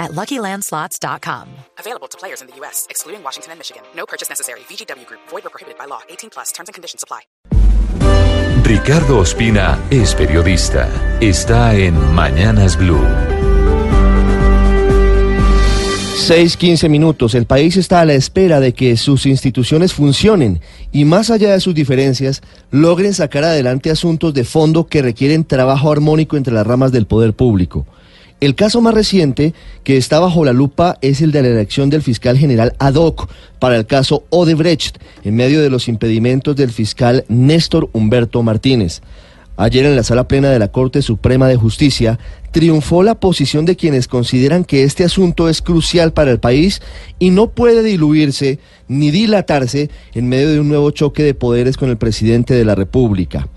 at LuckyLandSlots.com. Available to players in the U.S., excluding Washington and Michigan. No purchase necessary. VGW Group. Void or prohibited by law. 18 plus. Terms and conditions apply. Ricardo Ospina es periodista. Está en Mañanas Blue. 6-15 minutos. El país está a la espera de que sus instituciones funcionen y más allá de sus diferencias, logren sacar adelante asuntos de fondo que requieren trabajo armónico entre las ramas del poder público. El caso más reciente que está bajo la lupa es el de la elección del fiscal general ad hoc para el caso Odebrecht, en medio de los impedimentos del fiscal Néstor Humberto Martínez. Ayer en la sala plena de la Corte Suprema de Justicia triunfó la posición de quienes consideran que este asunto es crucial para el país y no puede diluirse ni dilatarse en medio de un nuevo choque de poderes con el presidente de la República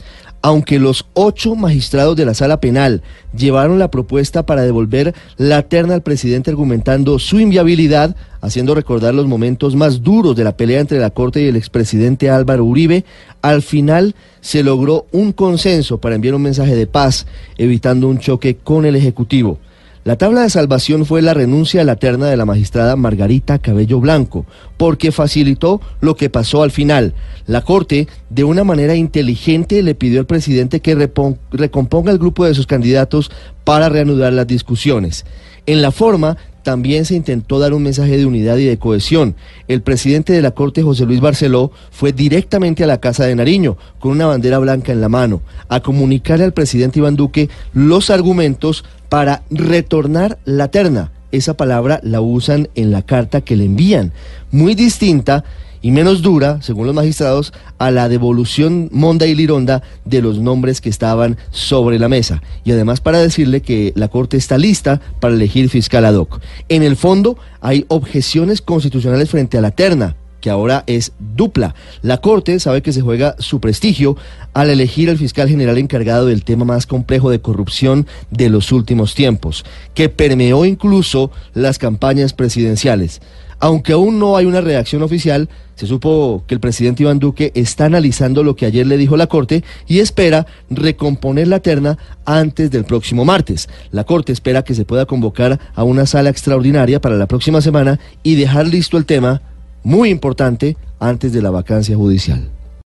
aunque los ocho magistrados de la sala penal llevaron la propuesta para devolver la terna al presidente argumentando su inviabilidad, haciendo recordar los momentos más duros de la pelea entre la Corte y el expresidente Álvaro Uribe, al final se logró un consenso para enviar un mensaje de paz, evitando un choque con el Ejecutivo. La tabla de salvación fue la renuncia a la terna de la magistrada Margarita Cabello Blanco, porque facilitó lo que pasó al final. La Corte, de una manera inteligente, le pidió al presidente que recomponga el grupo de sus candidatos para reanudar las discusiones. En la forma, también se intentó dar un mensaje de unidad y de cohesión. El presidente de la Corte, José Luis Barceló, fue directamente a la Casa de Nariño con una bandera blanca en la mano a comunicarle al presidente Iván Duque los argumentos para retornar la terna. Esa palabra la usan en la carta que le envían, muy distinta y menos dura, según los magistrados, a la devolución monda y lironda de los nombres que estaban sobre la mesa. Y además para decirle que la Corte está lista para elegir fiscal ad hoc. En el fondo hay objeciones constitucionales frente a la terna, que ahora es dupla. La Corte sabe que se juega su prestigio al elegir al fiscal general encargado del tema más complejo de corrupción de los últimos tiempos, que permeó incluso las campañas presidenciales. Aunque aún no hay una reacción oficial, se supo que el presidente Iván Duque está analizando lo que ayer le dijo la Corte y espera recomponer la terna antes del próximo martes. La Corte espera que se pueda convocar a una sala extraordinaria para la próxima semana y dejar listo el tema muy importante antes de la vacancia judicial.